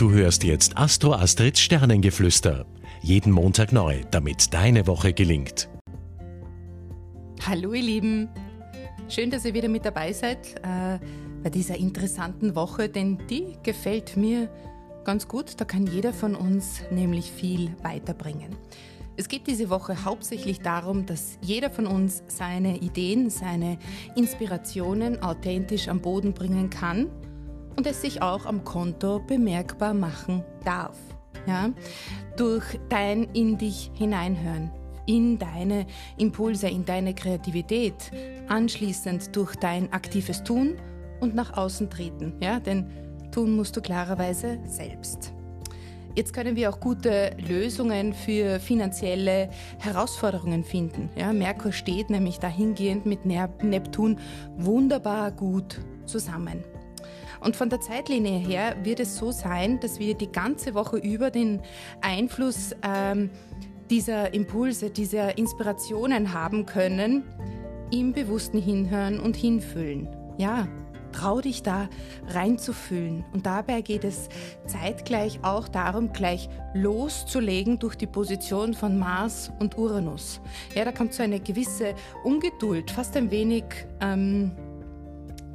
Du hörst jetzt Astro Astrids Sternengeflüster. Jeden Montag neu, damit deine Woche gelingt. Hallo ihr Lieben, schön, dass ihr wieder mit dabei seid äh, bei dieser interessanten Woche, denn die gefällt mir ganz gut. Da kann jeder von uns nämlich viel weiterbringen. Es geht diese Woche hauptsächlich darum, dass jeder von uns seine Ideen, seine Inspirationen authentisch am Boden bringen kann und es sich auch am Konto bemerkbar machen darf. Ja? Durch dein in dich hineinhören, in deine Impulse, in deine Kreativität, anschließend durch dein aktives Tun und nach außen treten. Ja? Denn tun musst du klarerweise selbst. Jetzt können wir auch gute Lösungen für finanzielle Herausforderungen finden. Ja, Merkur steht nämlich dahingehend mit Neptun wunderbar gut zusammen. Und von der Zeitlinie her wird es so sein, dass wir die ganze Woche über den Einfluss ähm, dieser Impulse, dieser Inspirationen haben können, im bewussten Hinhören und Hinfühlen. Ja, trau dich da reinzufühlen. Und dabei geht es zeitgleich auch darum, gleich loszulegen durch die Position von Mars und Uranus. Ja, da kommt so eine gewisse Ungeduld, fast ein wenig ähm,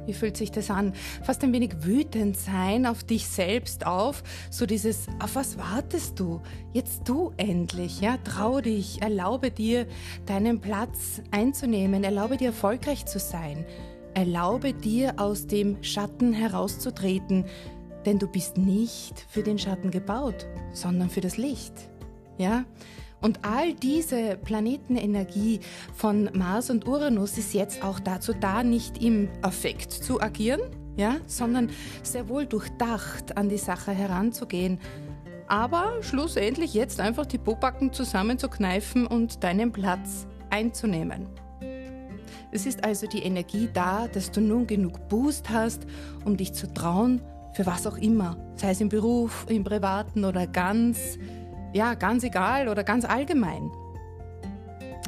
wie fühlt sich das an? Fast ein wenig wütend sein auf dich selbst auf. So dieses, auf was wartest du? Jetzt du endlich, ja? Trau dich, erlaube dir, deinen Platz einzunehmen, erlaube dir, erfolgreich zu sein. Erlaube dir, aus dem Schatten herauszutreten, denn du bist nicht für den Schatten gebaut, sondern für das Licht. Ja? Und all diese Planetenenergie von Mars und Uranus ist jetzt auch dazu da, nicht im Affekt zu agieren, ja, sondern sehr wohl durchdacht an die Sache heranzugehen. Aber schlussendlich jetzt einfach die Pobacken zusammenzukneifen und deinen Platz einzunehmen. Es ist also die Energie da, dass du nun genug Boost hast, um dich zu trauen, für was auch immer, sei es im Beruf, im Privaten oder ganz ja, ganz egal oder ganz allgemein.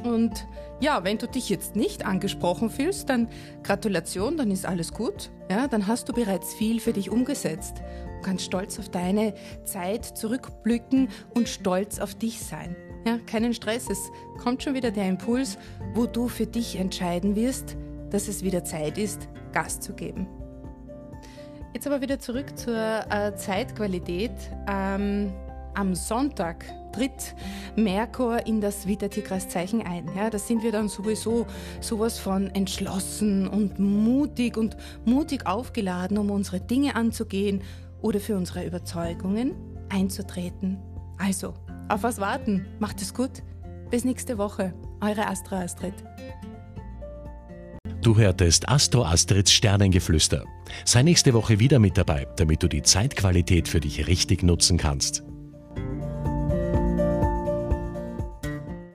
Und ja, wenn du dich jetzt nicht angesprochen fühlst, dann Gratulation, dann ist alles gut. Ja, dann hast du bereits viel für dich umgesetzt. Du kannst stolz auf deine Zeit zurückblicken und stolz auf dich sein. Ja, keinen Stress, es kommt schon wieder der Impuls, wo du für dich entscheiden wirst, dass es wieder Zeit ist, Gas zu geben. Jetzt aber wieder zurück zur äh, Zeitqualität. Ähm, am Sonntag tritt Merkur in das Witter-Tierkreiszeichen ein. Ja, da sind wir dann sowieso sowas von entschlossen und mutig und mutig aufgeladen, um unsere Dinge anzugehen oder für unsere Überzeugungen einzutreten. Also, auf was warten? Macht es gut. Bis nächste Woche. Eure Astra Astrid. Du hörtest Astro Astrids Sternengeflüster. Sei nächste Woche wieder mit dabei, damit du die Zeitqualität für dich richtig nutzen kannst.